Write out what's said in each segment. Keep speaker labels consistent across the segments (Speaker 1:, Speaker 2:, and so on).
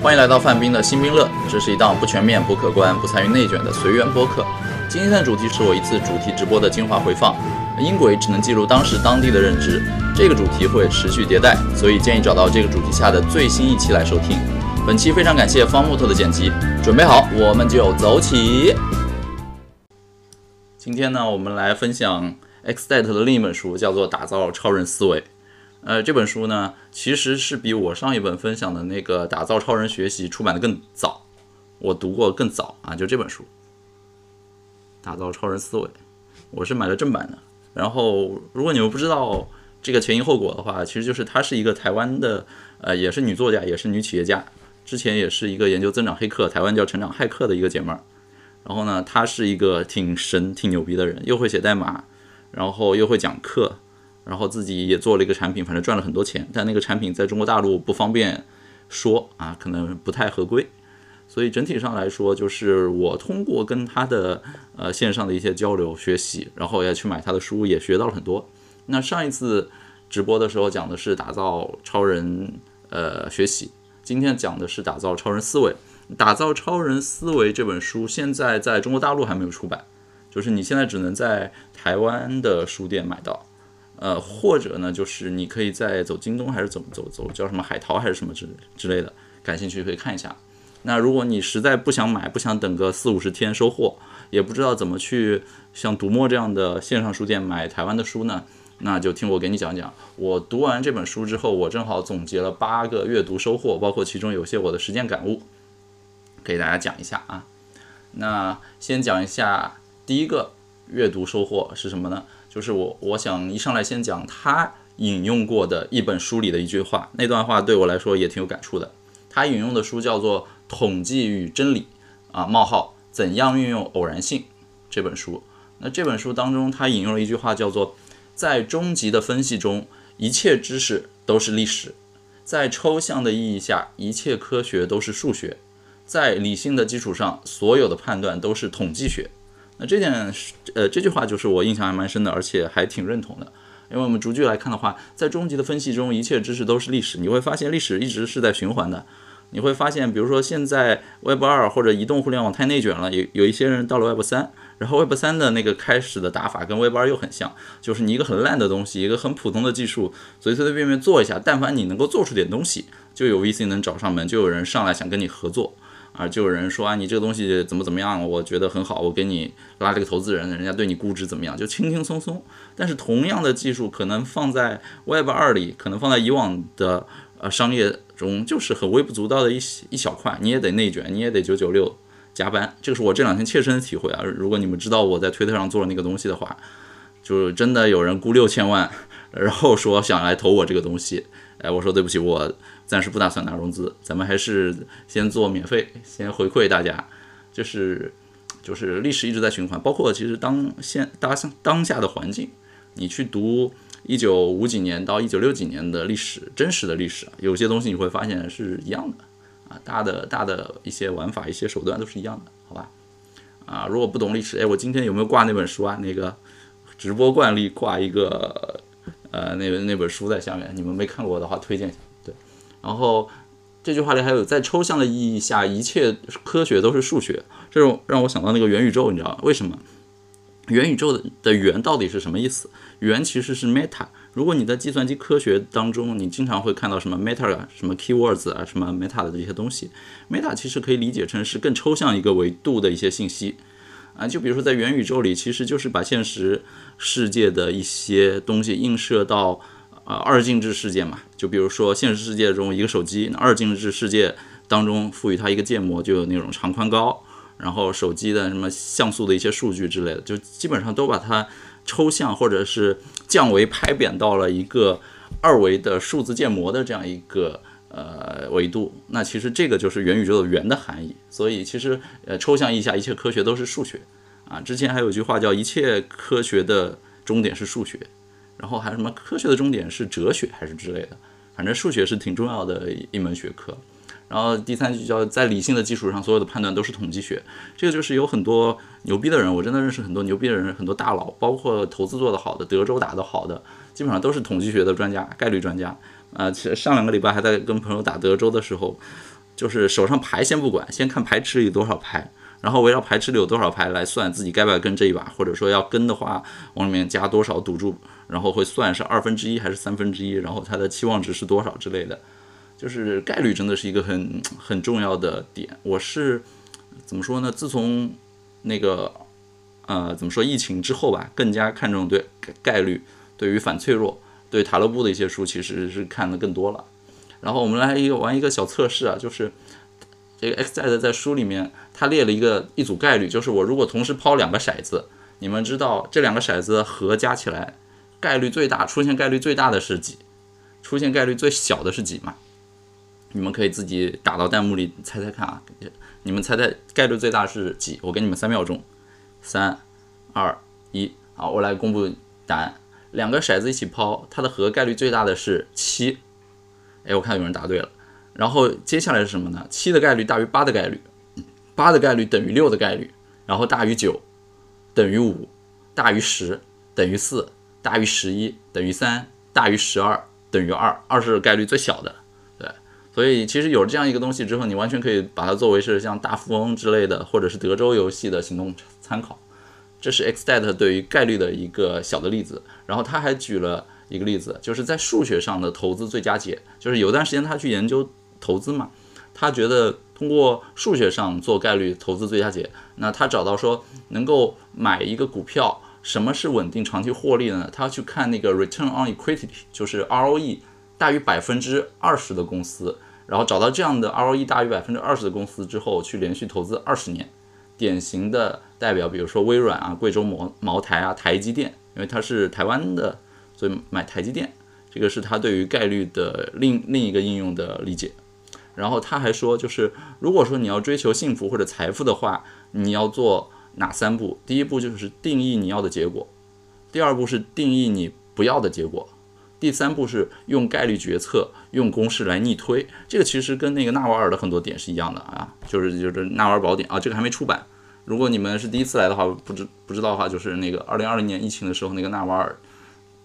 Speaker 1: 欢迎来到范冰的新兵乐，这是一档不全面、不客观、不参与内卷的随缘播客。今天的主题是我一次主题直播的精华回放，音轨只能记录当时当地的认知。这个主题会持续迭代，所以建议找到这个主题下的最新一期来收听。本期非常感谢方木头的剪辑，准备好我们就走起。今天呢，我们来分享 X Date 的另一本书，叫做《打造超人思维》。呃，这本书呢，其实是比我上一本分享的那个《打造超人学习》出版的更早，我读过更早啊，就这本书《打造超人思维》，我是买了正版的。然后，如果你们不知道这个前因后果的话，其实就是她是一个台湾的，呃，也是女作家，也是女企业家，之前也是一个研究增长黑客，台湾叫成长骇客的一个姐妹儿。然后呢，她是一个挺神、挺牛逼的人，又会写代码，然后又会讲课。然后自己也做了一个产品，反正赚了很多钱，但那个产品在中国大陆不方便说啊，可能不太合规，所以整体上来说，就是我通过跟他的呃线上的一些交流学习，然后也去买他的书，也学到了很多。那上一次直播的时候讲的是打造超人呃学习，今天讲的是打造超人思维。打造超人思维这本书现在在中国大陆还没有出版，就是你现在只能在台湾的书店买到。呃，或者呢，就是你可以在走京东还是怎么走走，叫什么海淘还是什么之之类的，感兴趣可以看一下。那如果你实在不想买，不想等个四五十天收货，也不知道怎么去像读墨这样的线上书店买台湾的书呢，那就听我给你讲讲。我读完这本书之后，我正好总结了八个阅读收获，包括其中有些我的实践感悟，给大家讲一下啊。那先讲一下第一个阅读收获是什么呢？就是我，我想一上来先讲他引用过的一本书里的一句话，那段话对我来说也挺有感触的。他引用的书叫做《统计与真理》，啊冒号怎样运用偶然性这本书。那这本书当中，他引用了一句话，叫做在终极的分析中，一切知识都是历史；在抽象的意义下，一切科学都是数学；在理性的基础上，所有的判断都是统计学。那这件呃，这句话就是我印象还蛮深的，而且还挺认同的。因为我们逐句来看的话，在终极的分析中，一切知识都是历史。你会发现历史一直是在循环的。你会发现，比如说现在 Web 二或者移动互联网太内卷了，有有一些人到了 Web 三，然后 Web 三的那个开始的打法跟 Web 二又很像，就是你一个很烂的东西，一个很普通的技术，随随便便做一下，但凡你能够做出点东西，就有 VC 能找上门，就有人上来想跟你合作。啊，就有人说啊，你这个东西怎么怎么样？我觉得很好，我给你拉这个投资人，人家对你估值怎么样？就轻轻松松。但是同样的技术，可能放在 Web 二里，可能放在以往的呃商业中，就是很微不足道的一一小块，你也得内卷，你也得九九六加班。这个是我这两天切身的体会啊。如果你们知道我在推特上做了那个东西的话，就是真的有人估六千万，然后说想来投我这个东西。哎，我说对不起，我。暂时不打算拿融资，咱们还是先做免费，先回馈大家。就是就是历史一直在循环，包括其实当现当当下的环境，你去读一九五几年到一九六几年的历史，真实的历史，有些东西你会发现是一样的啊，大的大的一些玩法、一些手段都是一样的，好吧？啊，如果不懂历史，哎，我今天有没有挂那本书啊？那个直播惯例挂一个呃那那本书在下面，你们没看过的话推荐一下。然后这句话里还有，在抽象的意义下，一切科学都是数学。这种让我想到那个元宇宙，你知道为什么？元宇宙的的元到底是什么意思？元其实是 meta。如果你在计算机科学当中，你经常会看到什么 meta 啊，什么 keywords 啊，什么 meta 的这些东西。meta 其实可以理解成是更抽象一个维度的一些信息啊。就比如说在元宇宙里，其实就是把现实世界的一些东西映射到。啊，二进制世界嘛，就比如说现实世界中一个手机，二进制世界当中赋予它一个建模，就有那种长宽高，然后手机的什么像素的一些数据之类的，就基本上都把它抽象或者是降维拍扁到了一个二维的数字建模的这样一个呃维度。那其实这个就是元宇宙的元的含义。所以其实呃抽象一下，一切科学都是数学啊。之前还有句话叫一切科学的终点是数学。然后还有什么科学的终点是哲学还是之类的，反正数学是挺重要的一门学科。然后第三句叫在理性的基础上，所有的判断都是统计学。这个就是有很多牛逼的人，我真的认识很多牛逼的人，很多大佬，包括投资做得好的、德州打得好的，基本上都是统计学的专家、概率专家。啊，其实上两个礼拜还在跟朋友打德州的时候，就是手上牌先不管，先看牌池里多少牌，然后围绕牌池里有多少牌来算自己该不该跟这一把，或者说要跟的话，往里面加多少赌注，然后会算是二分之一还是三分之一，然后它的期望值是多少之类的。就是概率真的是一个很很重要的点。我是怎么说呢？自从那个呃怎么说疫情之后吧，更加看重对概率，对于反脆弱，对塔勒布的一些书其实是看的更多了。然后我们来一个玩一个小测试啊，就是这个 XZ 在书里面他列了一个一组概率，就是我如果同时抛两个骰子，你们知道这两个骰子和加起来概率最大出现概率最大的是几？出现概率最小的是几嘛？你们可以自己打到弹幕里猜猜看啊！你们猜猜概率最大是几？我给你们三秒钟，三、二、一，好，我来公布答案。两个骰子一起抛，它的和概率最大的是七。哎，我看有人答对了。然后接下来是什么呢？七的概率大于八的概率，八的概率等于六的概率，然后大于九，等于五，大于十，等于四，大于十一，等于三，大于十二，等于二。二是概率最小的。对所以其实有了这样一个东西之后，你完全可以把它作为是像大富翁之类的，或者是德州游戏的行动参考。这是 XDET 对于概率的一个小的例子。然后他还举了一个例子，就是在数学上的投资最佳解。就是有段时间他去研究投资嘛，他觉得通过数学上做概率投资最佳解，那他找到说能够买一个股票，什么是稳定长期获利的呢？他要去看那个 return on equity，就是 ROE 大于百分之二十的公司。然后找到这样的 ROE 大于百分之二十的公司之后，去连续投资二十年，典型的代表，比如说微软啊、贵州茅茅台啊、台积电，因为它是台湾的，所以买台积电，这个是他对于概率的另另一个应用的理解。然后他还说，就是如果说你要追求幸福或者财富的话，你要做哪三步？第一步就是定义你要的结果，第二步是定义你不要的结果。第三步是用概率决策，用公式来逆推。这个其实跟那个纳瓦尔的很多点是一样的啊，就是就是纳瓦尔宝典啊，这个还没出版。如果你们是第一次来的话，不知不知道的话，就是那个二零二零年疫情的时候，那个纳瓦尔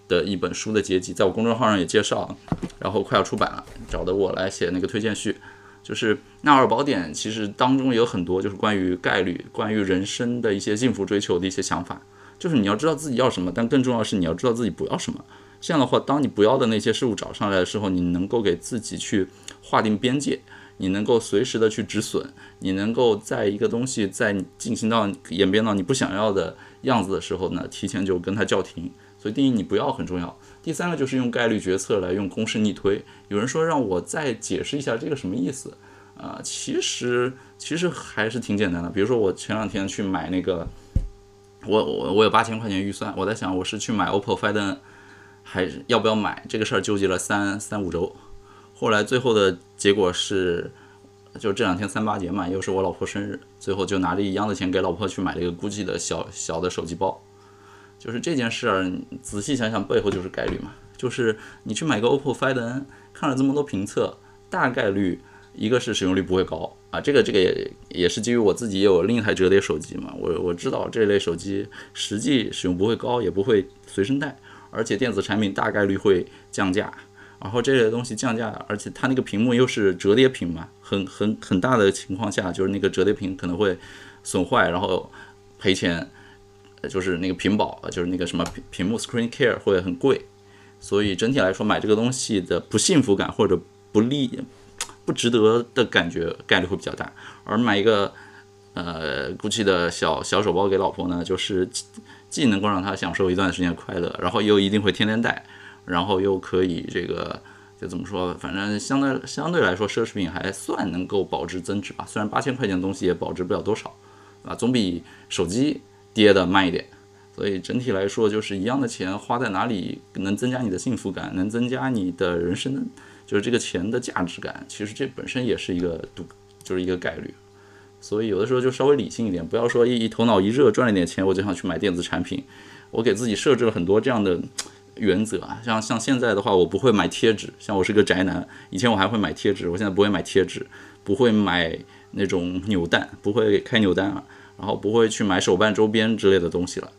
Speaker 1: 的一本书的结集，在我公众号上也介绍，然后快要出版了，找的我来写那个推荐序。就是纳尔宝典其实当中有很多就是关于概率、关于人生的一些幸福追求的一些想法，就是你要知道自己要什么，但更重要的是你要知道自己不要什么。这样的话，当你不要的那些事物找上来的时候，你能够给自己去划定边界，你能够随时的去止损，你能够在一个东西在进行到演变到你不想要的样子的时候呢，提前就跟它叫停。所以定义你不要很重要。第三个就是用概率决策来用公式逆推。有人说让我再解释一下这个什么意思啊？其实其实还是挺简单的。比如说我前两天去买那个，我我我有八千块钱预算，我在想我是去买 OPPO Find。还是要不要买这个事儿纠结了三三五周，后来最后的结果是，就这两天三八节嘛，又是我老婆生日，最后就拿着一样的钱给老婆去买了一个 GUCCI 的小小的手机包。就是这件事儿，仔细想想背后就是概率嘛，就是你去买个 OPPO Find N，看了这么多评测，大概率一个是使用率不会高啊，这个这个也也是基于我自己也有另一台折叠手机嘛，我我知道这类手机实际使用不会高，也不会随身带。而且电子产品大概率会降价，然后这类东西降价，而且它那个屏幕又是折叠屏嘛，很很很大的情况下，就是那个折叠屏可能会损坏，然后赔钱，就是那个屏保，就是那个什么屏幕 screen care 会很贵，所以整体来说买这个东西的不幸福感或者不利不值得的感觉概率会比较大，而买一个呃 GUCCI 的小小手包给老婆呢，就是。既能够让她享受一段时间快乐，然后又一定会天天戴，然后又可以这个就怎么说，反正相对相对来说奢侈品还算能够保值增值吧。虽然八千块钱的东西也保值不了多少，啊，总比手机跌的慢一点。所以整体来说，就是一样的钱花在哪里能增加你的幸福感，能增加你的人生，就是这个钱的价值感。其实这本身也是一个赌，就是一个概率。所以有的时候就稍微理性一点，不要说一一头脑一热赚了点钱我就想去买电子产品。我给自己设置了很多这样的原则啊，像像现在的话，我不会买贴纸。像我是个宅男，以前我还会买贴纸，我现在不会买贴纸，不会买那种扭蛋，不会开扭蛋啊，然后不会去买手办周边之类的东西了。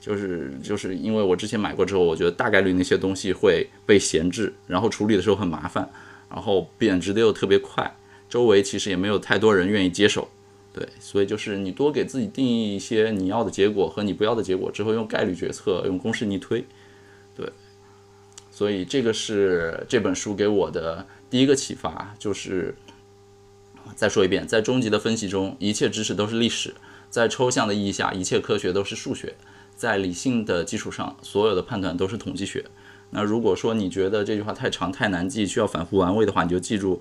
Speaker 1: 就是就是因为我之前买过之后，我觉得大概率那些东西会被闲置，然后处理的时候很麻烦，然后贬值的又特别快。周围其实也没有太多人愿意接手。对，所以就是你多给自己定义一些你要的结果和你不要的结果之后，用概率决策，用公式逆推。对，所以这个是这本书给我的第一个启发，就是再说一遍，在终极的分析中，一切知识都是历史；在抽象的意义下，一切科学都是数学；在理性的基础上，所有的判断都是统计学。那如果说你觉得这句话太长太难记，需要反复玩味的话，你就记住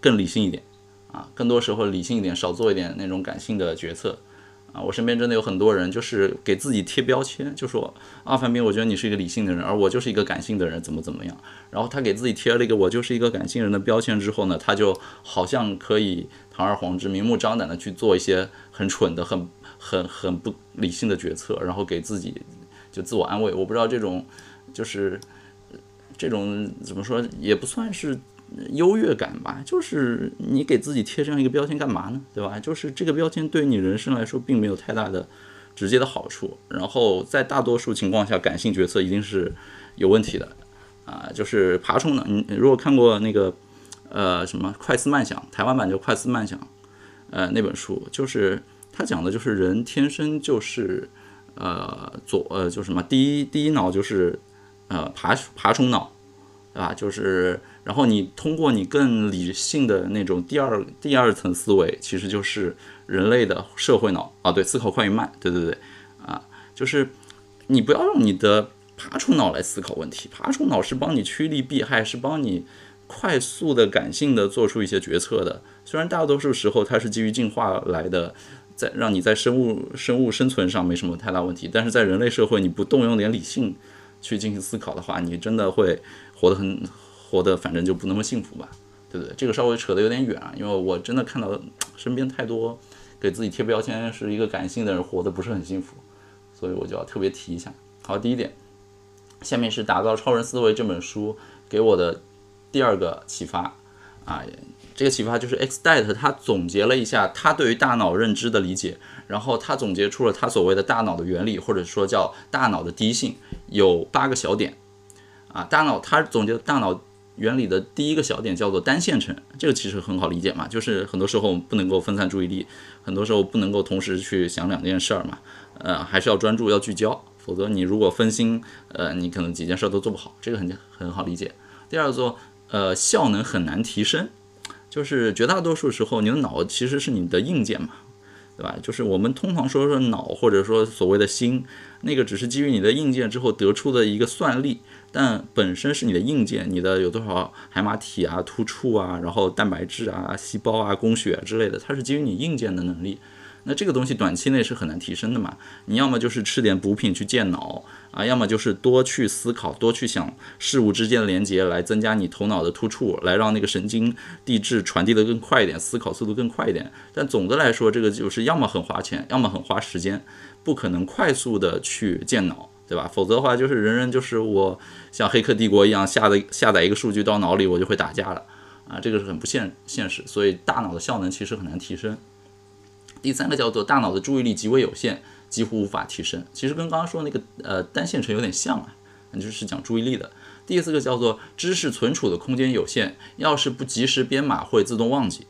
Speaker 1: 更理性一点。啊，更多时候理性一点，少做一点那种感性的决策。我身边真的有很多人，就是给自己贴标签，就说啊，范斌，我觉得你是一个理性的人，而我就是一个感性的人，怎么怎么样。然后他给自己贴了一个我就是一个感性人的标签之后呢，他就好像可以堂而皇之、明目张胆的去做一些很蠢的、很很很不理性的决策，然后给自己就自我安慰。我不知道这种就是这种怎么说，也不算是。优越感吧，就是你给自己贴这样一个标签干嘛呢？对吧？就是这个标签对你人生来说并没有太大的直接的好处。然后在大多数情况下，感性决策一定是有问题的啊。就是爬虫呢，你如果看过那个呃什么《快思慢想》，台湾版就《快思慢想》呃那本书，就是他讲的就是人天生就是呃左呃就什么第一第一脑就是呃爬爬虫脑，啊？就是。然后你通过你更理性的那种第二第二层思维，其实就是人类的社会脑啊，对，思考快与慢，对对对，啊，就是你不要用你的爬虫脑来思考问题，爬虫脑是帮你趋利避害，是帮你快速的感性的做出一些决策的。虽然大多数时候它是基于进化来的，在让你在生物生物生存上没什么太大问题，但是在人类社会你不动用点理性去进行思考的话，你真的会活得很。活的反正就不那么幸福吧，对不对？这个稍微扯得有点远啊，因为我真的看到身边太多给自己贴标签是一个感性的人，活得不是很幸福，所以我就要特别提一下。好，第一点，下面是《打造超人思维》这本书给我的第二个启发啊，这个启发就是 X Date 他总结了一下他对于大脑认知的理解，然后他总结出了他所谓的大脑的原理，或者说叫大脑的第一性，有八个小点啊，大脑它总结大脑。原理的第一个小点叫做单线程，这个其实很好理解嘛，就是很多时候不能够分散注意力，很多时候不能够同时去想两件事儿嘛，呃，还是要专注要聚焦，否则你如果分心，呃，你可能几件事儿都做不好，这个很很好理解。第二个，呃，效能很难提升，就是绝大多数时候你的脑其实是你的硬件嘛。对吧？就是我们通常说说脑，或者说所谓的心，那个只是基于你的硬件之后得出的一个算力，但本身是你的硬件，你的有多少海马体啊、突触啊，然后蛋白质啊、细胞啊、供血之类的，它是基于你硬件的能力。那这个东西短期内是很难提升的嘛？你要么就是吃点补品去健脑啊，要么就是多去思考，多去想事物之间的连接，来增加你头脑的突触，来让那个神经递质传递的更快一点，思考速度更快一点。但总的来说，这个就是要么很花钱，要么很花时间，不可能快速的去健脑，对吧？否则的话，就是人人就是我像黑客帝国一样下的下载一个数据到脑里，我就会打架了啊，这个是很不现现实，所以大脑的效能其实很难提升。第三个叫做大脑的注意力极为有限，几乎无法提升。其实跟刚刚说那个呃单线程有点像啊，就是讲注意力的。第四个叫做知识存储的空间有限，要是不及时编码会自动忘记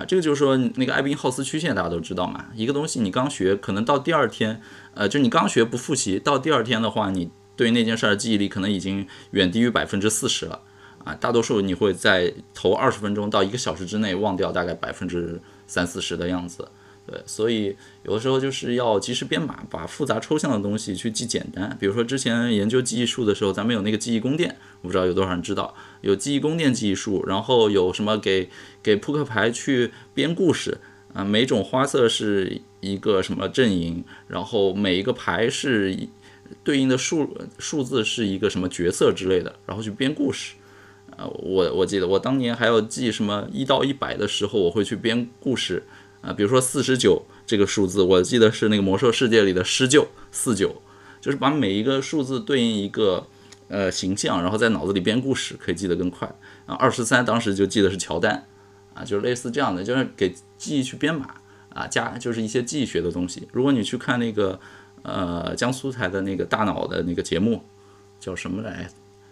Speaker 1: 啊。这个就是说那个艾宾浩斯曲线大家都知道嘛，一个东西你刚学，可能到第二天，呃，就你刚学不复习，到第二天的话，你对那件事的记忆力可能已经远低于百分之四十了啊。大多数你会在头二十分钟到一个小时之内忘掉大概百分之三四十的样子。对，所以有的时候就是要及时编码，把复杂抽象的东西去记简单。比如说之前研究记忆术的时候，咱们有那个记忆宫殿，我不知道有多少人知道，有记忆宫殿记忆术，然后有什么给给扑克牌去编故事啊，每种花色是一个什么阵营，然后每一个牌是对应的数数字是一个什么角色之类的，然后去编故事。啊，我我记得我当年还要记什么一到一百的时候，我会去编故事。啊，比如说四十九这个数字，我记得是那个魔兽世界里的施救四九，就是把每一个数字对应一个呃形象，然后在脑子里编故事，可以记得更快。啊，二十三当时就记得是乔丹，啊，就是类似这样的，就是给记忆去编码啊，加就是一些记忆学的东西。如果你去看那个呃江苏台的那个大脑的那个节目，叫什么来？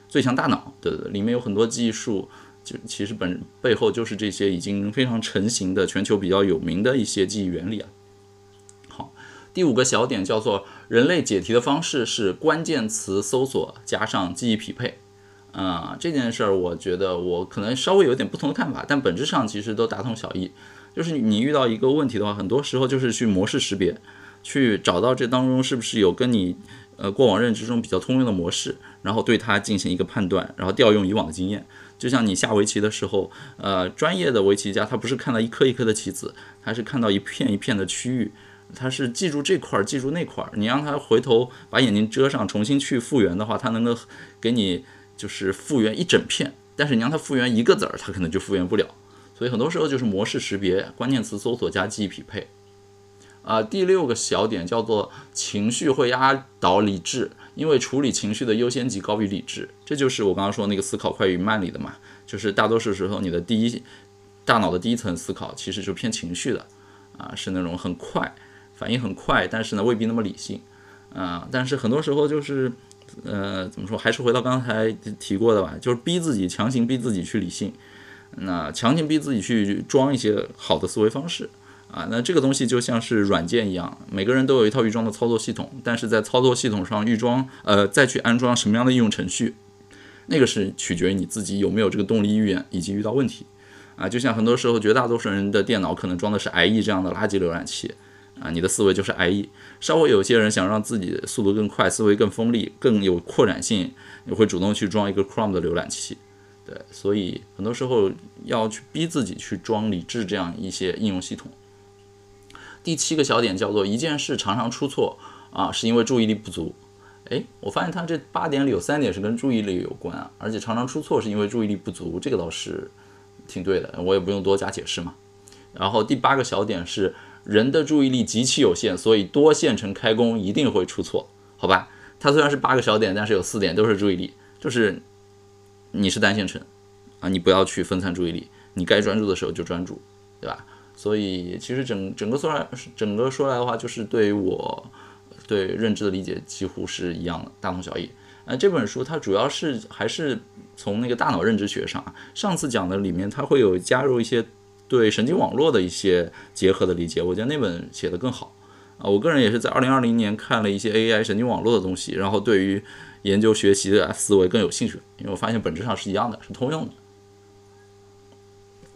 Speaker 1: 最强大脑，对对，里面有很多技术。就其实本背后就是这些已经非常成型的全球比较有名的一些记忆原理啊。第五个小点叫做人类解题的方式是关键词搜索加上记忆匹配。啊，这件事儿我觉得我可能稍微有点不同的看法，但本质上其实都大同小异。就是你遇到一个问题的话，很多时候就是去模式识别，去找到这当中是不是有跟你呃过往认知中比较通用的模式，然后对它进行一个判断，然后调用以往的经验。就像你下围棋的时候，呃，专业的围棋家他不是看到一颗一颗的棋子，他是看到一片一片的区域，他是记住这块儿，记住那块儿。你让他回头把眼睛遮上，重新去复原的话，他能够给你就是复原一整片。但是你让他复原一个子儿，他可能就复原不了。所以很多时候就是模式识别、关键词搜索加记忆匹配。啊，第六个小点叫做情绪会压倒理智。因为处理情绪的优先级高于理智，这就是我刚刚说那个思考快与慢里的嘛。就是大多数时候，你的第一大脑的第一层思考其实就偏情绪的，啊，是那种很快，反应很快，但是呢未必那么理性，啊，但是很多时候就是，呃，怎么说，还是回到刚才提过的吧，就是逼自己，强行逼自己去理性，那强行逼自己去装一些好的思维方式。啊，那这个东西就像是软件一样，每个人都有一套预装的操作系统，但是在操作系统上预装，呃，再去安装什么样的应用程序，那个是取决于你自己有没有这个动力意愿以及遇到问题。啊，就像很多时候绝大多数人的电脑可能装的是 IE 这样的垃圾浏览器，啊，你的思维就是 IE。稍微有些人想让自己速度更快，思维更锋利，更有扩展性，你会主动去装一个 Chrome 的浏览器。对，所以很多时候要去逼自己去装理智这样一些应用系统。第七个小点叫做一件事常常出错啊，是因为注意力不足。诶，我发现它这八点里有三点是跟注意力有关啊，而且常常出错是因为注意力不足，这个倒是挺对的，我也不用多加解释嘛。然后第八个小点是人的注意力极其有限，所以多线程开工一定会出错，好吧？它虽然是八个小点，但是有四点都是注意力，就是你是单线程啊，你不要去分散注意力，你该专注的时候就专注，对吧？所以其实整整个说来，整个说来的话，就是对于我对认知的理解几乎是一样的，大同小异。那，这本书它主要是还是从那个大脑认知学上啊，上次讲的里面它会有加入一些对神经网络的一些结合的理解，我觉得那本写的更好。啊，我个人也是在二零二零年看了一些 AI 神经网络的东西，然后对于研究学习的思维更有兴趣，因为我发现本质上是一样的，是通用的。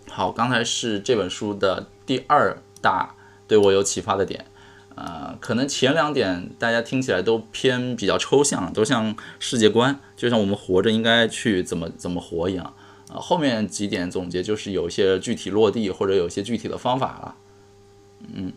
Speaker 1: 好，刚才是这本书的第二大对我有启发的点，呃，可能前两点大家听起来都偏比较抽象，都像世界观，就像我们活着应该去怎么怎么活一样，呃，后面几点总结就是有一些具体落地或者有一些具体的方法了，嗯，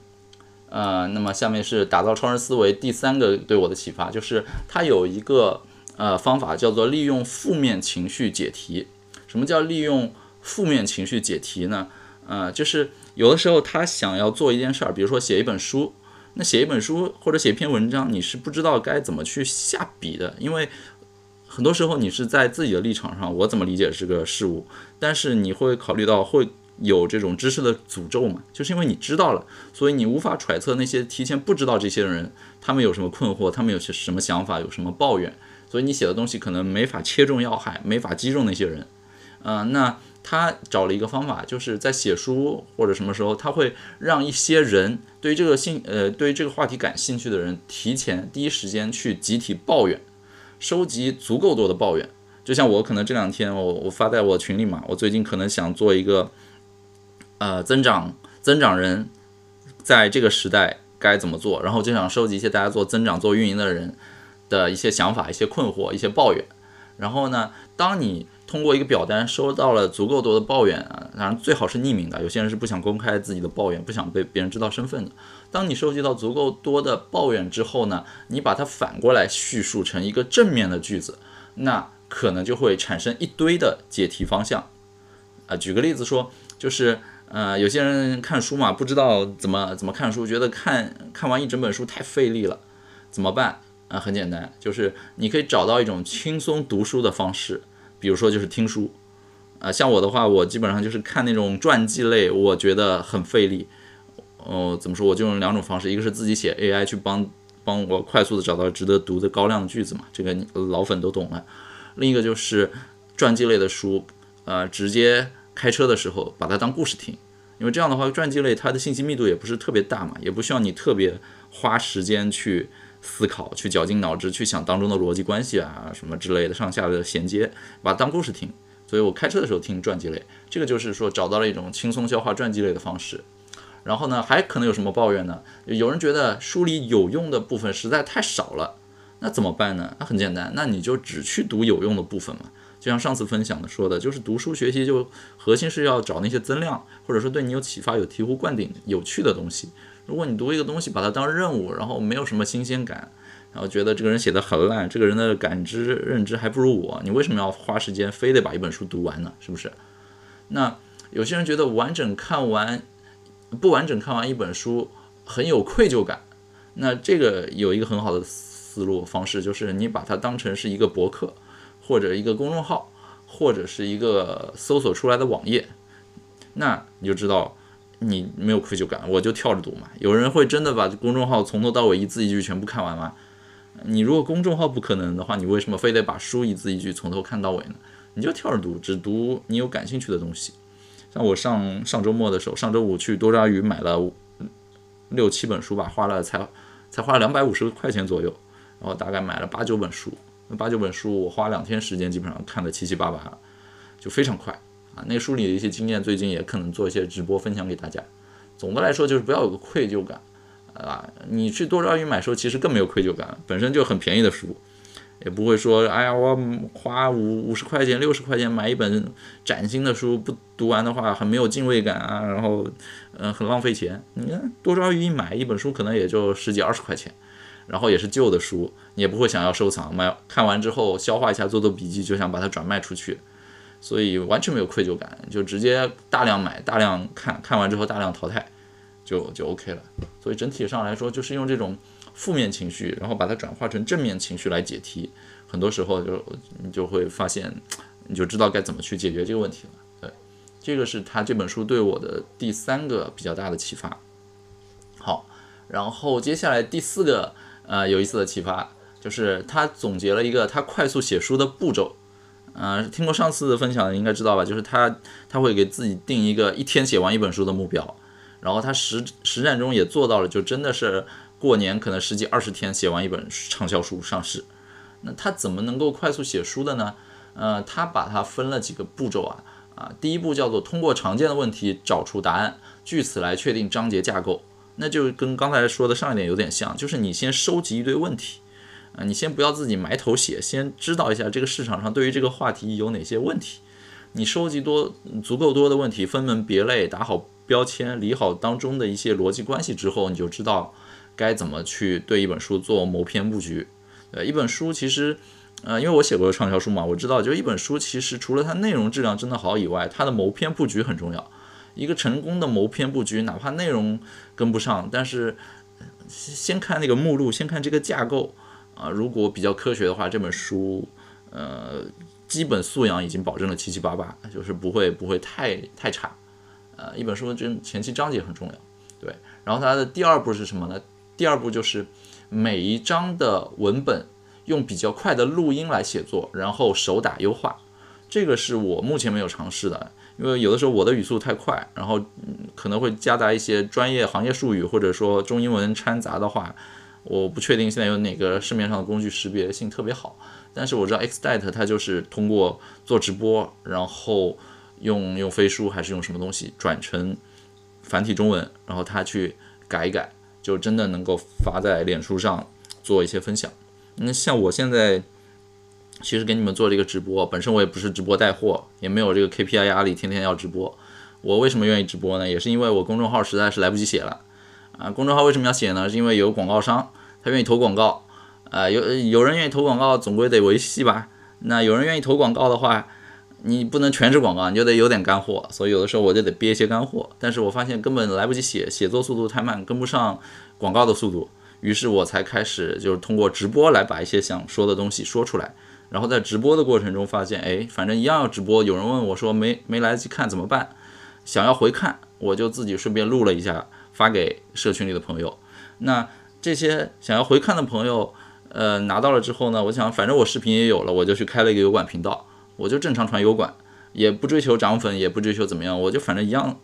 Speaker 1: 呃，那么下面是打造超人思维第三个对我的启发，就是它有一个呃方法叫做利用负面情绪解题，什么叫利用？负面情绪解题呢？呃，就是有的时候他想要做一件事儿，比如说写一本书，那写一本书或者写一篇文章，你是不知道该怎么去下笔的，因为很多时候你是在自己的立场上，我怎么理解这个事物，但是你会考虑到会有这种知识的诅咒嘛？就是因为你知道了，所以你无法揣测那些提前不知道这些人他们有什么困惑，他们有些什么想法，有什么抱怨，所以你写的东西可能没法切中要害，没法击中那些人。嗯，那。他找了一个方法，就是在写书或者什么时候，他会让一些人对于这个兴呃对于这个话题感兴趣的人，提前第一时间去集体抱怨，收集足够多的抱怨。就像我可能这两天我我发在我群里嘛，我最近可能想做一个呃增长增长人，在这个时代该怎么做，然后就想收集一些大家做增长做运营的人的一些想法、一些困惑、一些抱怨。然后呢，当你通过一个表单收到了足够多的抱怨啊，当然最好是匿名的。有些人是不想公开自己的抱怨，不想被别人知道身份的。当你收集到足够多的抱怨之后呢，你把它反过来叙述成一个正面的句子，那可能就会产生一堆的解题方向。啊，举个例子说，就是呃，有些人看书嘛，不知道怎么怎么看书，觉得看看完一整本书太费力了，怎么办？啊，很简单，就是你可以找到一种轻松读书的方式。比如说就是听书，啊，像我的话，我基本上就是看那种传记类，我觉得很费力。哦，怎么说？我就用两种方式，一个是自己写 AI 去帮帮我快速的找到值得读的高亮的句子嘛，这个老粉都懂了。另一个就是传记类的书，呃，直接开车的时候把它当故事听，因为这样的话，传记类它的信息密度也不是特别大嘛，也不需要你特别花时间去思考、去绞尽脑汁去想当中的逻辑关系啊什么之类的上下的衔接，把它当故事听。所以我开车的时候听传记类，这个就是说找到了一种轻松消化传记类的方式。然后呢，还可能有什么抱怨呢？有人觉得书里有用的部分实在太少了，那怎么办呢？那很简单，那你就只去读有用的部分嘛。就像上次分享的说的，就是读书学习就核心是要找那些增量，或者说对你有启发、有醍醐灌顶、有趣的东西。如果你读一个东西把它当任务，然后没有什么新鲜感，然后觉得这个人写的很烂，这个人的感知认知还不如我，你为什么要花时间非得把一本书读完呢？是不是？那有些人觉得完整看完。不完整看完一本书很有愧疚感，那这个有一个很好的思路方式，就是你把它当成是一个博客，或者一个公众号，或者是一个搜索出来的网页，那你就知道你没有愧疚感，我就跳着读嘛。有人会真的把公众号从头到尾一字一句全部看完吗？你如果公众号不可能的话，你为什么非得把书一字一句从头看到尾呢？你就跳着读，只读你有感兴趣的东西。像我上上周末的时候，上周五去多抓鱼买了六七本书吧，花了才才花了两百五十块钱左右，然后大概买了八九本书，那八九本书我花两天时间基本上看的七七八八，就非常快啊。那书里的一些经验，最近也可能做一些直播分享给大家。总的来说就是不要有个愧疚感啊，你去多抓鱼买书其实更没有愧疚感，本身就很便宜的书。也不会说，哎呀，我花五五十块钱、六十块钱买一本崭新的书，不读完的话很没有敬畏感啊，然后，嗯，很浪费钱。你看多抓鱼一买一本书可能也就十几二十块钱，然后也是旧的书，你也不会想要收藏，买看完之后消化一下，做做笔记，就想把它转卖出去，所以完全没有愧疚感，就直接大量买、大量看，看完之后大量淘汰，就就 OK 了。所以整体上来说，就是用这种。负面情绪，然后把它转化成正面情绪来解题，很多时候就你就会发现，你就知道该怎么去解决这个问题了。对，这个是他这本书对我的第三个比较大的启发。好，然后接下来第四个呃有意思的启发，就是他总结了一个他快速写书的步骤。嗯，听过上次的分享的应该知道吧？就是他他会给自己定一个一天写完一本书的目标，然后他实实战中也做到了，就真的是。过年可能十几二十天写完一本畅销书上市，那他怎么能够快速写书的呢？呃，他把它分了几个步骤啊啊，第一步叫做通过常见的问题找出答案，据此来确定章节架构。那就跟刚才说的上一点有点像，就是你先收集一堆问题啊，你先不要自己埋头写，先知道一下这个市场上对于这个话题有哪些问题。你收集多足够多的问题，分门别类，打好标签，理好当中的一些逻辑关系之后，你就知道。该怎么去对一本书做谋篇布局？呃，一本书其实，呃，因为我写过畅销书嘛，我知道，就一本书其实除了它内容质量真的好以外，它的谋篇布局很重要。一个成功的谋篇布局，哪怕内容跟不上，但是先看那个目录，先看这个架构啊，如果比较科学的话，这本书，呃，基本素养已经保证了七七八八，就是不会不会太太差。呃，一本书真前期章节很重要，对。然后它的第二步是什么呢？第二步就是每一章的文本用比较快的录音来写作，然后手打优化。这个是我目前没有尝试的，因为有的时候我的语速太快，然后可能会夹杂一些专业行业术语，或者说中英文掺杂的话，我不确定现在有哪个市面上的工具识别性特别好。但是我知道 Xdate 它就是通过做直播，然后用用飞书还是用什么东西转成繁体中文，然后它去改一改。就真的能够发在脸书上做一些分享。那像我现在其实给你们做这个直播，本身我也不是直播带货，也没有这个 KPI 压力，天天要直播。我为什么愿意直播呢？也是因为我公众号实在是来不及写了啊。公众号为什么要写呢？是因为有广告商他愿意投广告啊，有有人愿意投广告，总归得维系吧。那有人愿意投广告的话。你不能全是广告，你就得有点干货，所以有的时候我就得憋一些干货。但是我发现根本来不及写，写作速度太慢，跟不上广告的速度，于是我才开始就是通过直播来把一些想说的东西说出来。然后在直播的过程中发现，哎，反正一样要直播。有人问我说没没来得及看怎么办？想要回看，我就自己顺便录了一下，发给社群里的朋友。那这些想要回看的朋友，呃，拿到了之后呢，我想反正我视频也有了，我就去开了一个油管频道。我就正常传油管，也不追求涨粉，也不追求怎么样，我就反正一样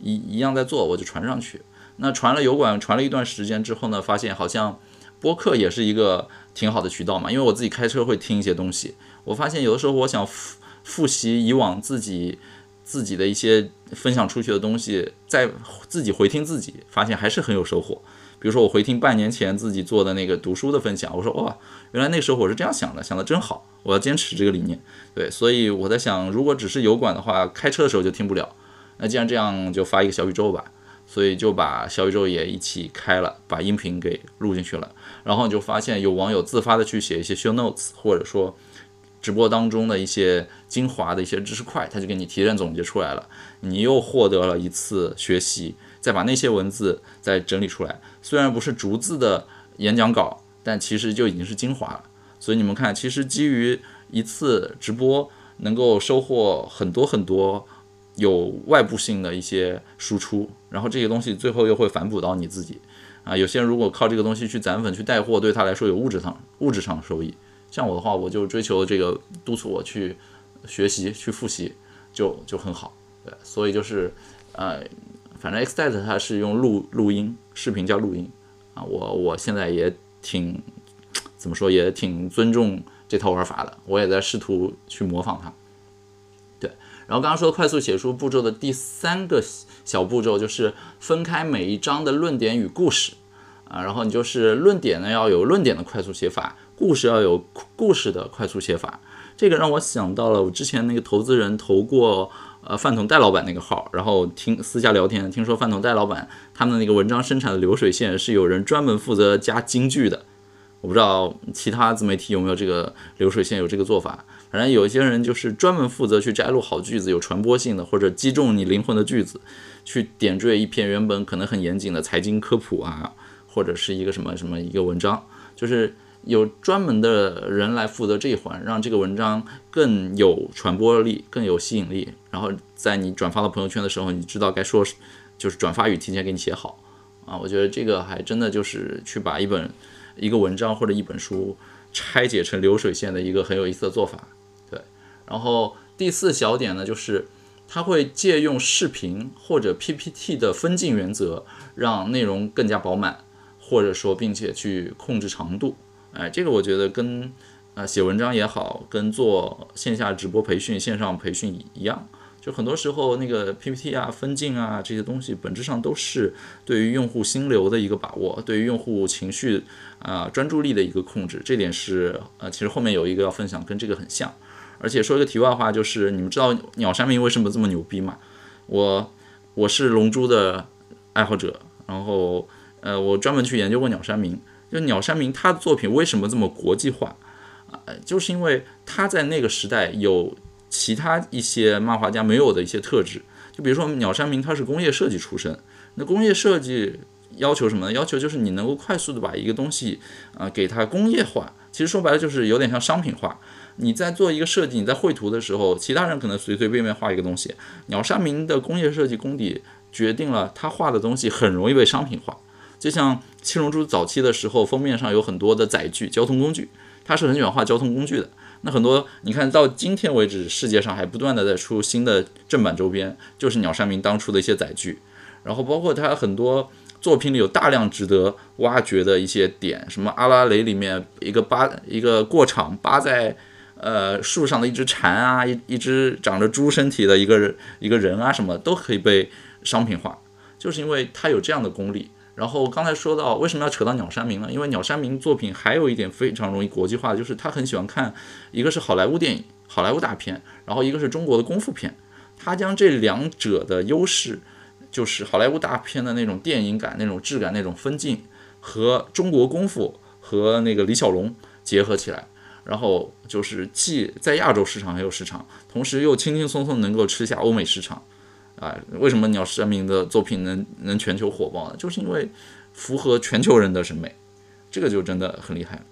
Speaker 1: 一一样在做，我就传上去。那传了油管，传了一段时间之后呢，发现好像播客也是一个挺好的渠道嘛，因为我自己开车会听一些东西，我发现有的时候我想复复习以往自己自己的一些分享出去的东西，再自己回听自己，发现还是很有收获。比如说我回听半年前自己做的那个读书的分享，我说哇，原来那时候我是这样想的，想的真好，我要坚持这个理念。对，所以我在想，如果只是油管的话，开车的时候就听不了。那既然这样，就发一个小宇宙吧。所以就把小宇宙也一起开了，把音频给录进去了。然后你就发现有网友自发的去写一些 show notes，或者说直播当中的一些精华的一些知识块，他就给你提炼总结出来了。你又获得了一次学习，再把那些文字再整理出来。虽然不是逐字的演讲稿，但其实就已经是精华了。所以你们看，其实基于一次直播能够收获很多很多。有外部性的一些输出，然后这些东西最后又会反哺到你自己啊。有些人如果靠这个东西去攒粉、去带货，对他来说有物质上物质上的收益。像我的话，我就追求这个督促我去学习、去复习，就就很好。对，所以就是呃，反正 Xdet 它是用录录音视频加录音啊。我我现在也挺怎么说，也挺尊重这套玩法的，我也在试图去模仿它。对然后刚刚说快速写出步骤的第三个小步骤就是分开每一章的论点与故事啊，然后你就是论点呢要有论点的快速写法，故事要有故事的快速写法。这个让我想到了我之前那个投资人投过呃饭桶戴老板那个号，然后听私下聊天，听说饭桶戴老板他们的那个文章生产的流水线是有人专门负责加金句的，我不知道其他自媒体有没有这个流水线有这个做法。反正有一些人就是专门负责去摘录好句子、有传播性的或者击中你灵魂的句子，去点缀一篇原本可能很严谨的财经科普啊，或者是一个什么什么一个文章，就是有专门的人来负责这一环，让这个文章更有传播力、更有吸引力。然后在你转发到朋友圈的时候，你知道该说，就是转发语提前给你写好啊。我觉得这个还真的就是去把一本一个文章或者一本书拆解成流水线的一个很有意思的做法。对然后第四小点呢，就是它会借用视频或者 PPT 的分镜原则，让内容更加饱满，或者说并且去控制长度。哎，这个我觉得跟呃写文章也好，跟做线下直播培训、线上培训一样，就很多时候那个 PPT 啊、分镜啊这些东西，本质上都是对于用户心流的一个把握，对于用户情绪啊专注力的一个控制。这点是呃，其实后面有一个要分享，跟这个很像。而且说一个题外话，就是你们知道鸟山明为什么这么牛逼吗？我我是龙珠的爱好者，然后呃，我专门去研究过鸟山明。就鸟山明他的作品为什么这么国际化啊？就是因为他在那个时代有其他一些漫画家没有的一些特质。就比如说鸟山明他是工业设计出身，那工业设计要求什么呢？要求就是你能够快速的把一个东西啊给它工业化。其实说白了就是有点像商品化。你在做一个设计，你在绘图的时候，其他人可能随随便便画一个东西。鸟山明的工业设计功底决定了他画的东西很容易被商品化。就像七龙珠早期的时候，封面上有很多的载具、交通工具，它是很喜欢画交通工具的。那很多你看到今天为止，世界上还不断的在出新的正版周边，就是鸟山明当初的一些载具。然后包括他很多作品里有大量值得挖掘的一些点，什么阿拉蕾里面一个扒一个过场扒在。呃，树上的一只蝉啊，一一只长着猪身体的一个一个人啊，什么都可以被商品化，就是因为他有这样的功力。然后刚才说到为什么要扯到鸟山明呢？因为鸟山明作品还有一点非常容易国际化，就是他很喜欢看，一个是好莱坞电影、好莱坞大片，然后一个是中国的功夫片。他将这两者的优势，就是好莱坞大片的那种电影感、那种质感、那种分镜，和中国功夫和那个李小龙结合起来。然后就是既在亚洲市场很有市场，同时又轻轻松松能够吃下欧美市场，啊，为什么鸟山明的作品能能全球火爆呢？就是因为符合全球人的审美，这个就真的很厉害。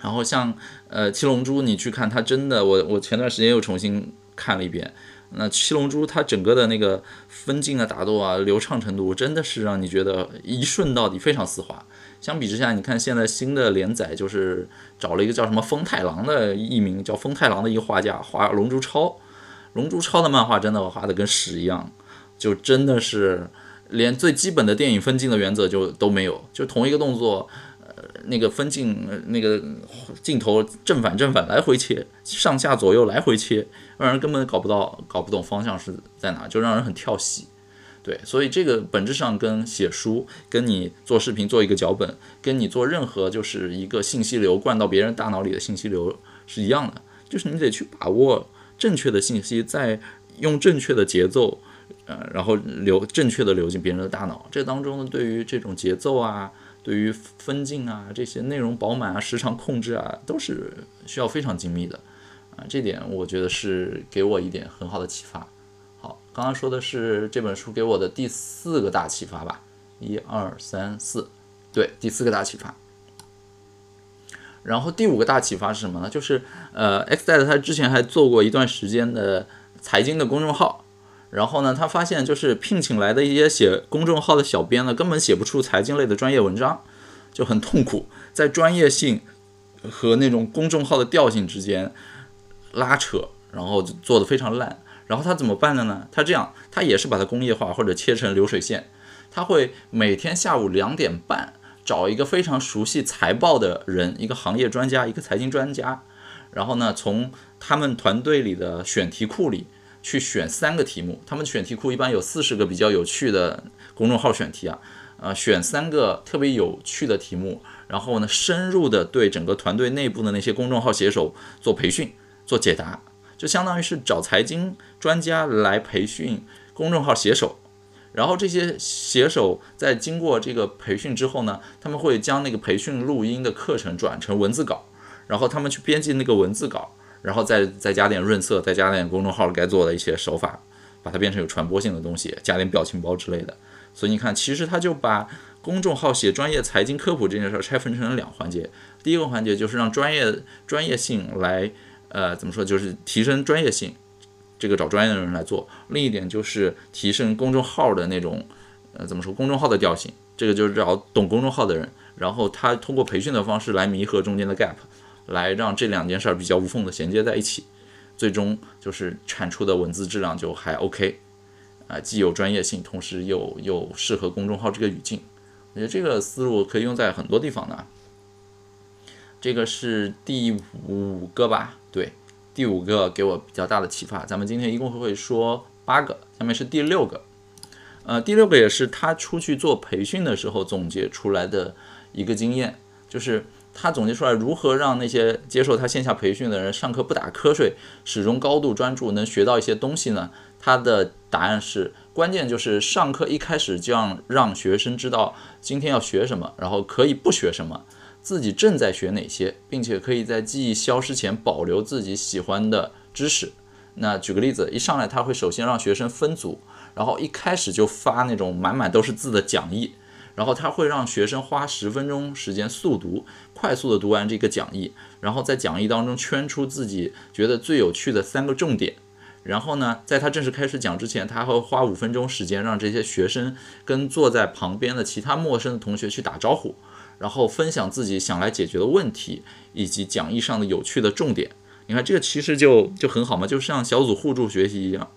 Speaker 1: 然后像呃七龙珠，你去看它真的，我我前段时间又重新看了一遍，那七龙珠它整个的那个分镜啊、打斗啊、流畅程度，真的是让你觉得一顺到底，非常丝滑。相比之下，你看现在新的连载就是找了一个叫什么风太郎的艺名，叫风太郎的一个画家画《龙珠超》，龙珠超》的漫画真的画的跟屎一样，就真的是连最基本的电影分镜的原则就都没有，就同一个动作，呃，那个分镜那个镜头正反正反来回切，上下左右来回切，让人根本搞不到搞不懂方向是在哪，就让人很跳戏。对，所以这个本质上跟写书、跟你做视频做一个脚本、跟你做任何就是一个信息流灌到别人大脑里的信息流是一样的，就是你得去把握正确的信息，再用正确的节奏，呃，然后流正确的流进别人的大脑。这当中呢，对于这种节奏啊，对于分镜啊，这些内容饱满啊、时长控制啊，都是需要非常精密的啊。这点我觉得是给我一点很好的启发。好刚刚说的是这本书给我的第四个大启发吧，一二三四，对，第四个大启发。然后第五个大启发是什么呢？就是呃，X 代他之前还做过一段时间的财经的公众号，然后呢，他发现就是聘请来的一些写公众号的小编呢，根本写不出财经类的专业文章，就很痛苦，在专业性和那种公众号的调性之间拉扯，然后做的非常烂。然后他怎么办的呢？他这样，他也是把它工业化或者切成流水线。他会每天下午两点半找一个非常熟悉财报的人，一个行业专家，一个财经专家。然后呢，从他们团队里的选题库里去选三个题目。他们选题库一般有四十个比较有趣的公众号选题啊，呃，选三个特别有趣的题目，然后呢，深入的对整个团队内部的那些公众号写手做培训、做解答。就相当于是找财经专家来培训公众号写手，然后这些写手在经过这个培训之后呢，他们会将那个培训录音的课程转成文字稿，然后他们去编辑那个文字稿，然后再再加点润色，再加点公众号该做的一些手法，把它变成有传播性的东西，加点表情包之类的。所以你看，其实他就把公众号写专业财经科普这件事拆分成了两环节，第一个环节就是让专业专业性来。呃，怎么说？就是提升专业性，这个找专业的人来做。另一点就是提升公众号的那种，呃，怎么说？公众号的调性，这个就是找懂公众号的人，然后他通过培训的方式来弥合中间的 gap，来让这两件事儿比较无缝的衔接在一起，最终就是产出的文字质量就还 OK，啊，既有专业性，同时又又适合公众号这个语境。我觉得这个思路可以用在很多地方的。这个是第五个吧？对，第五个给我比较大的启发。咱们今天一共会说八个，下面是第六个。呃，第六个也是他出去做培训的时候总结出来的一个经验，就是他总结出来如何让那些接受他线下培训的人上课不打瞌睡，始终高度专注，能学到一些东西呢？他的答案是，关键就是上课一开始就让让学生知道今天要学什么，然后可以不学什么。自己正在学哪些，并且可以在记忆消失前保留自己喜欢的知识。那举个例子，一上来他会首先让学生分组，然后一开始就发那种满满都是字的讲义，然后他会让学生花十分钟时间速读，快速的读完这个讲义，然后在讲义当中圈出自己觉得最有趣的三个重点。然后呢，在他正式开始讲之前，他会花五分钟时间让这些学生跟坐在旁边的其他陌生的同学去打招呼。然后分享自己想来解决的问题，以及讲义上的有趣的重点。你看这个其实就就很好嘛，就像小组互助学习一样，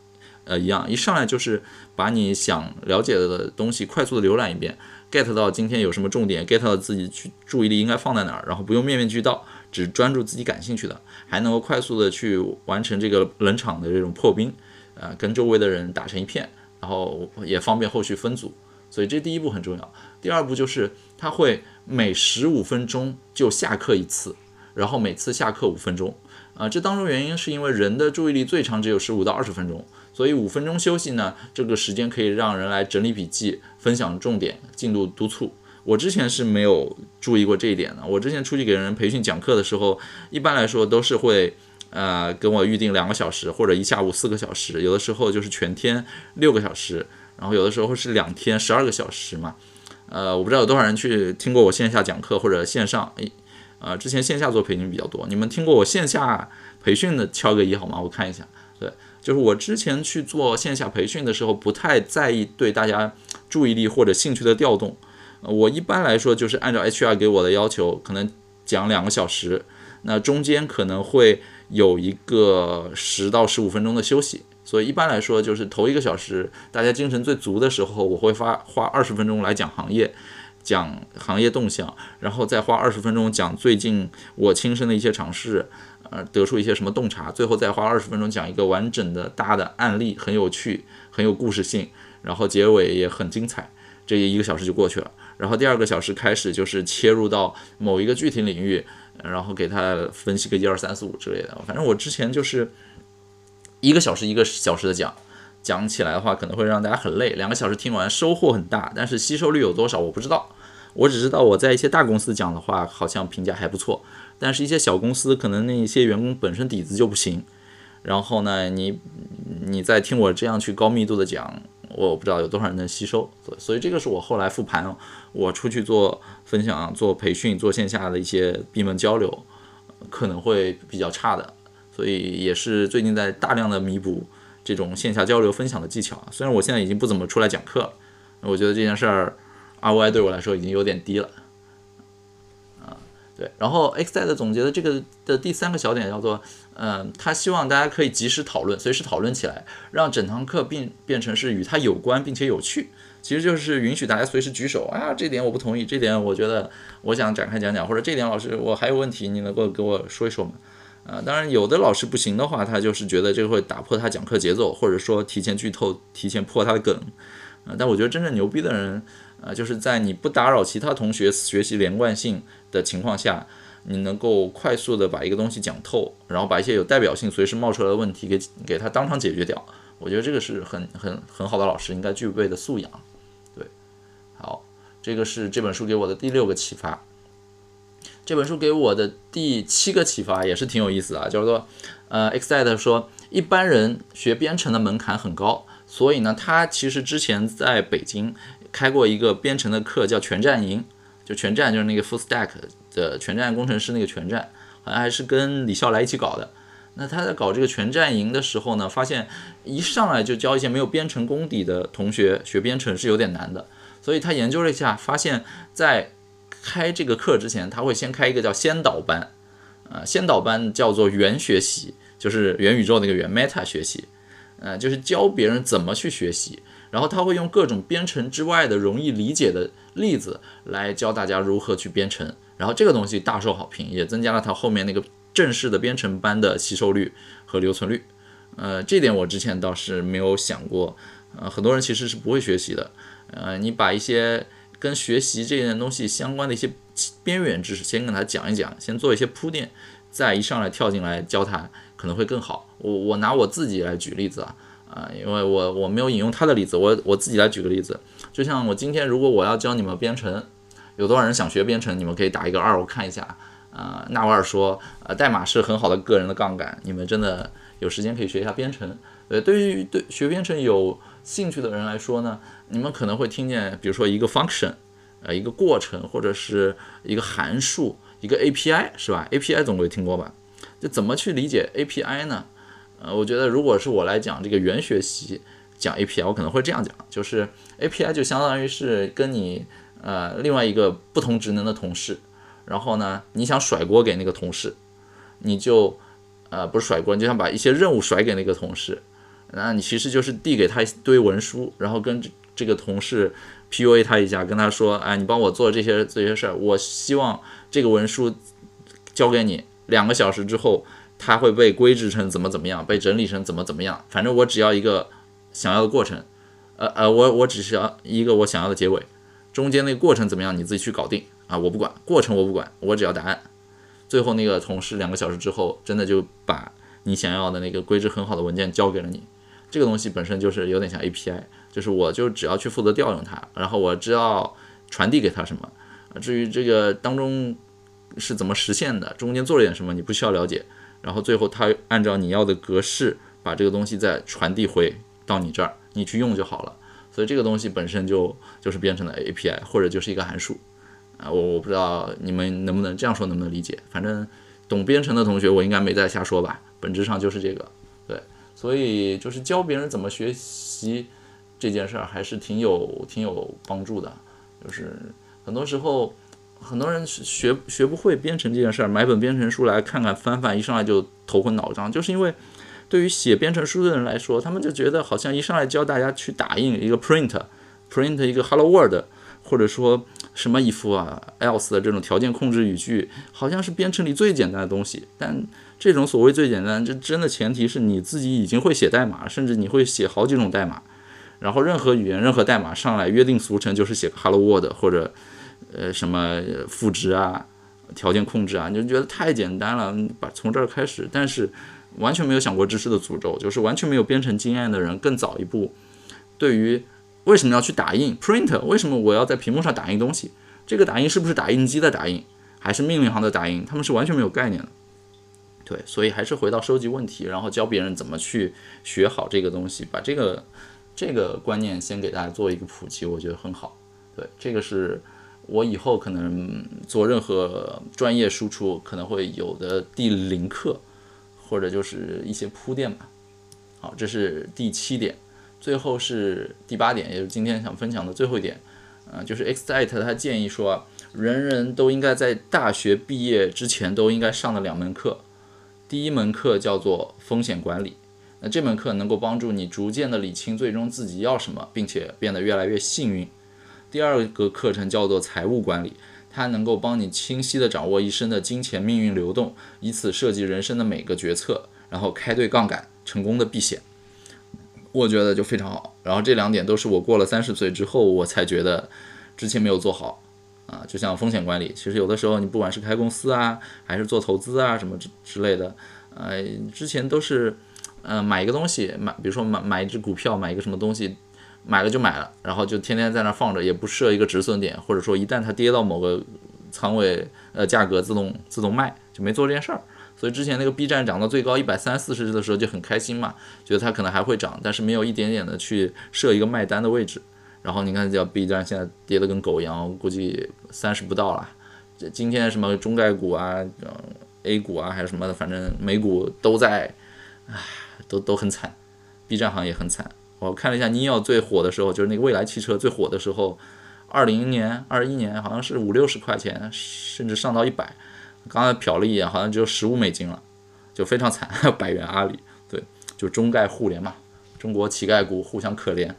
Speaker 1: 呃一样，一上来就是把你想了解的东西快速的浏览一遍，get 到今天有什么重点，get 到自己去注意力应该放在哪儿，然后不用面面俱到，只专注自己感兴趣的，还能够快速的去完成这个冷场的这种破冰，呃，跟周围的人打成一片，然后也方便后续分组。所以这第一步很重要。第二步就是他会每十五分钟就下课一次，然后每次下课五分钟。啊，这当中原因是因为人的注意力最长只有十五到二十分钟，所以五分钟休息呢，这个时间可以让人来整理笔记、分享重点、进度督促。我之前是没有注意过这一点的。我之前出去给人培训讲课的时候，一般来说都是会呃跟我预定两个小时或者一下午四个小时，有的时候就是全天六个小时。然后有的时候是两天十二个小时嘛，呃，我不知道有多少人去听过我线下讲课或者线上，诶，呃，之前线下做培训比较多，你们听过我线下培训的敲个一好吗？我看一下，对，就是我之前去做线下培训的时候，不太在意对大家注意力或者兴趣的调动，我一般来说就是按照 HR 给我的要求，可能讲两个小时，那中间可能会有一个十到十五分钟的休息。所以一般来说，就是头一个小时大家精神最足的时候，我会发花二十分钟来讲行业，讲行业动向，然后再花二十分钟讲最近我亲身的一些尝试，呃，得出一些什么洞察，最后再花二十分钟讲一个完整的大的案例，很有趣，很有故事性，然后结尾也很精彩，这一个小时就过去了。然后第二个小时开始就是切入到某一个具体领域，然后给他分析个一二三四五之类的。反正我之前就是一个小时一个小时的讲，讲起来的话可能会让大家很累。两个小时听完收获很大，但是吸收率有多少我不知道。我只知道我在一些大公司讲的话好像评价还不错，但是一些小公司可能那一些员工本身底子就不行。然后呢，你你再听我这样去高密度的讲。我不知道有多少人能吸收，所以这个是我后来复盘，我出去做分享、做培训、做线下的一些闭门交流，可能会比较差的，所以也是最近在大量的弥补这种线下交流分享的技巧。虽然我现在已经不怎么出来讲课了，我觉得这件事儿 ROI 对我来说已经有点低了。啊对，然后 X 代的总结的这个的第三个小点叫做，嗯，他希望大家可以及时讨论，随时讨论起来，让整堂课变变成是与他有关并且有趣。其实就是允许大家随时举手啊，这点我不同意，这点我觉得我想展开讲讲，或者这点老师我还有问题，你能够给我说一说吗？啊，当然有的老师不行的话，他就是觉得这个会打破他讲课节奏，或者说提前剧透、提前破他的梗。啊，但我觉得真正牛逼的人，啊，就是在你不打扰其他同学学习连贯性。的情况下，你能够快速的把一个东西讲透，然后把一些有代表性、随时冒出来的问题给给他当场解决掉。我觉得这个是很很很好的老师应该具备的素养。对，好，这个是这本书给我的第六个启发。这本书给我的第七个启发也是挺有意思的，就是说，呃，Excite 说一般人学编程的门槛很高，所以呢，他其实之前在北京开过一个编程的课，叫全站营。就全站就是那个 Full Stack 的全站工程师那个全站，好像还是跟李笑来一起搞的。那他在搞这个全站营的时候呢，发现一上来就教一些没有编程功底的同学学编程是有点难的。所以他研究了一下，发现，在开这个课之前，他会先开一个叫先导班，啊，先导班叫做元学习，就是元宇宙那个元 Meta 学习，呃，就是教别人怎么去学习。然后他会用各种编程之外的容易理解的例子来教大家如何去编程，然后这个东西大受好评，也增加了他后面那个正式的编程班的吸收率和留存率。呃，这点我之前倒是没有想过。呃，很多人其实是不会学习的。呃，你把一些跟学习这件东西相关的一些边缘知识先跟他讲一讲，先做一些铺垫，再一上来跳进来教他，可能会更好。我我拿我自己来举例子啊。啊，因为我我没有引用他的例子，我我自己来举个例子，就像我今天如果我要教你们编程，有多少人想学编程？你们可以打一个二，我看一下。啊，纳瓦尔说，呃，代码是很好的个人的杠杆，你们真的有时间可以学一下编程。呃，对于对学编程有兴趣的人来说呢，你们可能会听见，比如说一个 function，呃，一个过程，或者是一个函数，一个 API，是吧？API 总归听过吧？就怎么去理解 API 呢？呃，我觉得如果是我来讲这个原学习讲 API，我可能会这样讲，就是 API 就相当于是跟你呃另外一个不同职能的同事，然后呢你想甩锅给那个同事，你就呃不是甩锅，你就想把一些任务甩给那个同事，那你其实就是递给他一堆文书，然后跟这个同事 PUA 他一下，跟他说，哎，你帮我做这些这些事儿，我希望这个文书交给你，两个小时之后。它会被规制成怎么怎么样，被整理成怎么怎么样，反正我只要一个想要的过程，呃呃，我我只需要一个我想要的结尾，中间那个过程怎么样你自己去搞定啊，我不管过程我不管，我只要答案。最后那个同事两个小时之后，真的就把你想要的那个规制很好的文件交给了你。这个东西本身就是有点像 API，就是我就只要去负责调用它，然后我知道传递给它什么，至于这个当中是怎么实现的，中间做了点什么，你不需要了解。然后最后，他按照你要的格式把这个东西再传递回到你这儿，你去用就好了。所以这个东西本身就就是编程的 API，或者就是一个函数啊。我我不知道你们能不能这样说，能不能理解？反正懂编程的同学，我应该没在瞎说吧？本质上就是这个。对，所以就是教别人怎么学习这件事儿，还是挺有挺有帮助的。就是很多时候，很多人学学不会编程这件事儿，买本编程书来看看翻翻，一上来就头昏脑胀，就是因为对于写编程书的人来说，他们就觉得好像一上来教大家去打印一个 print，print 一个 hello world，或者说什么 if 啊 else 的这种条件控制语句，好像是编程里最简单的东西。但这种所谓最简单，这真的前提是你自己已经会写代码，甚至你会写好几种代码。然后任何语言、任何代码上来约定俗成就是写个 hello world 或者。呃，什么赋值啊，条件控制啊，你就觉得太简单了，把从这儿开始。但是完全没有想过知识的诅咒，就是完全没有编程经验的人更早一步。对于为什么要去打印 print，为什么我要在屏幕上打印东西？这个打印是不是打印机的打印，还是命令行的打印？他们是完全没有概念的。对，所以还是回到收集问题，然后教别人怎么去学好这个东西，把这个这个观念先给大家做一个普及，我觉得很好。对，这个是。我以后可能做任何专业输出可能会有的第零课，或者就是一些铺垫吧。好，这是第七点，最后是第八点，也就是今天想分享的最后一点。嗯，就是 Xite 他建议说，人人都应该在大学毕业之前都应该上的两门课。第一门课叫做风险管理，那这门课能够帮助你逐渐的理清最终自己要什么，并且变得越来越幸运。第二个课程叫做财务管理，它能够帮你清晰地掌握一生的金钱命运流动，以此设计人生的每个决策，然后开对杠杆，成功的避险。我觉得就非常好。然后这两点都是我过了三十岁之后，我才觉得之前没有做好啊。就像风险管理，其实有的时候你不管是开公司啊，还是做投资啊什么之之类的，呃，之前都是，呃，买一个东西，买，比如说买买一只股票，买一个什么东西。买了就买了，然后就天天在那放着，也不设一个止损点，或者说一旦它跌到某个仓位，呃，价格自动自动卖，就没做这件事儿。所以之前那个 B 站涨到最高一百三四十的时候就很开心嘛，觉得它可能还会涨，但是没有一点点的去设一个卖单的位置。然后你看，叫 B 站现在跌得跟狗一样，估计三十不到了。这今天什么中概股啊、A 股啊，还是什么的，反正美股都在，唉，都都很惨，B 站行业很惨。我看了一下，尼奥最火的时候，就是那个蔚来汽车最火的时候，二零年、二一年好像是五六十块钱，甚至上到一百。刚才瞟了一眼，好像只有十五美金了，就非常惨。百元阿里，对，就中概互联嘛，中国乞丐股互相可怜。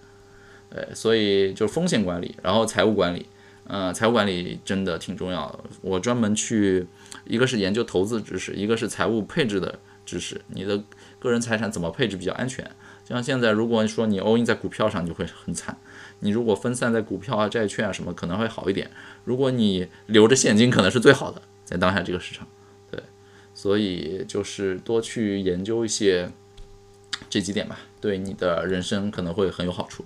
Speaker 1: 对，所以就是风险管理，然后财务管理，呃，财务管理真的挺重要的。我专门去，一个是研究投资知识，一个是财务配置的知识。你的个人财产怎么配置比较安全？像现在，如果说你 all in 在股票上，就会很惨。你如果分散在股票啊、债券啊什么，可能会好一点。如果你留着现金，可能是最好的，在当下这个市场。对，所以就是多去研究一些这几点吧，对你的人生可能会很有好处。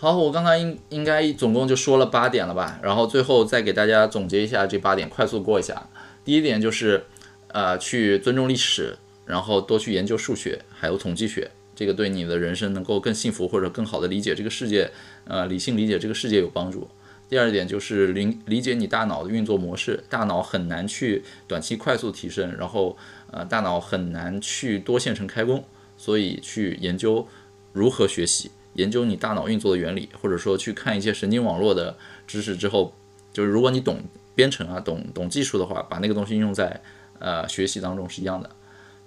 Speaker 1: 好，我刚刚应应该总共就说了八点了吧，然后最后再给大家总结一下这八点，快速过一下。第一点就是，呃，去尊重历史。然后多去研究数学，还有统计学，这个对你的人生能够更幸福或者更好的理解这个世界，呃，理性理解这个世界有帮助。第二点就是理理解你大脑的运作模式，大脑很难去短期快速提升，然后呃，大脑很难去多线程开工，所以去研究如何学习，研究你大脑运作的原理，或者说去看一些神经网络的知识之后，就是如果你懂编程啊，懂懂技术的话，把那个东西用在呃学习当中是一样的。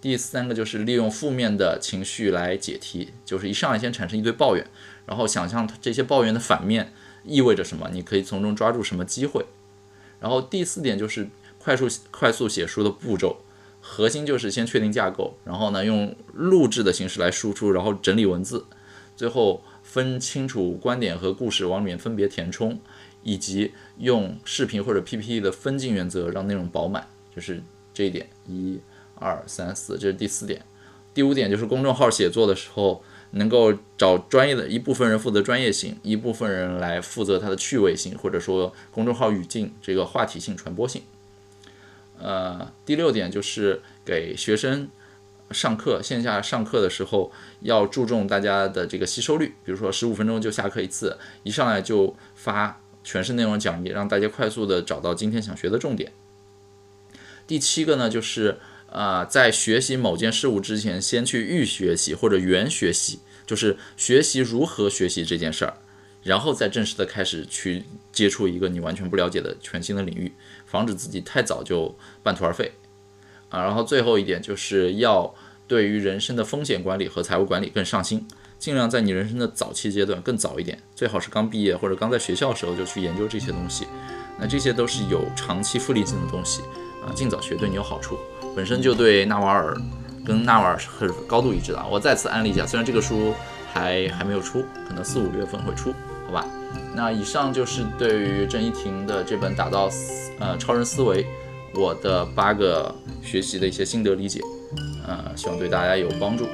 Speaker 1: 第三个就是利用负面的情绪来解题，就是一上来先产生一堆抱怨，然后想象这些抱怨的反面意味着什么，你可以从中抓住什么机会。然后第四点就是快速快速写书的步骤，核心就是先确定架构，然后呢用录制的形式来输出，然后整理文字，最后分清楚观点和故事往里面分别填充，以及用视频或者 PPT 的分镜原则让内容饱满，就是这一点一。二三四，这是第四点。第五点就是公众号写作的时候，能够找专业的一部分人负责专业性，一部分人来负责它的趣味性，或者说公众号语境这个话题性、传播性。呃，第六点就是给学生上课，线下上课的时候要注重大家的这个吸收率，比如说十五分钟就下课一次，一上来就发全是内容讲义，让大家快速的找到今天想学的重点。第七个呢就是。啊，在学习某件事物之前，先去预学习或者原学习，就是学习如何学习这件事儿，然后再正式的开始去接触一个你完全不了解的全新的领域，防止自己太早就半途而废啊。然后最后一点就是要对于人生的风险管理和财务管理更上心，尽量在你人生的早期阶段更早一点，最好是刚毕业或者刚在学校的时候就去研究这些东西。那这些都是有长期复利性的东西啊，尽早学对你有好处。本身就对纳瓦尔跟纳瓦尔是很高度一致的。我再次安利一下，虽然这个书还还没有出，可能四五月份会出。好吧，那以上就是对于郑一婷的这本《打造呃超人思维》我的八个学习的一些心得理解，呃，希望对大家有帮助。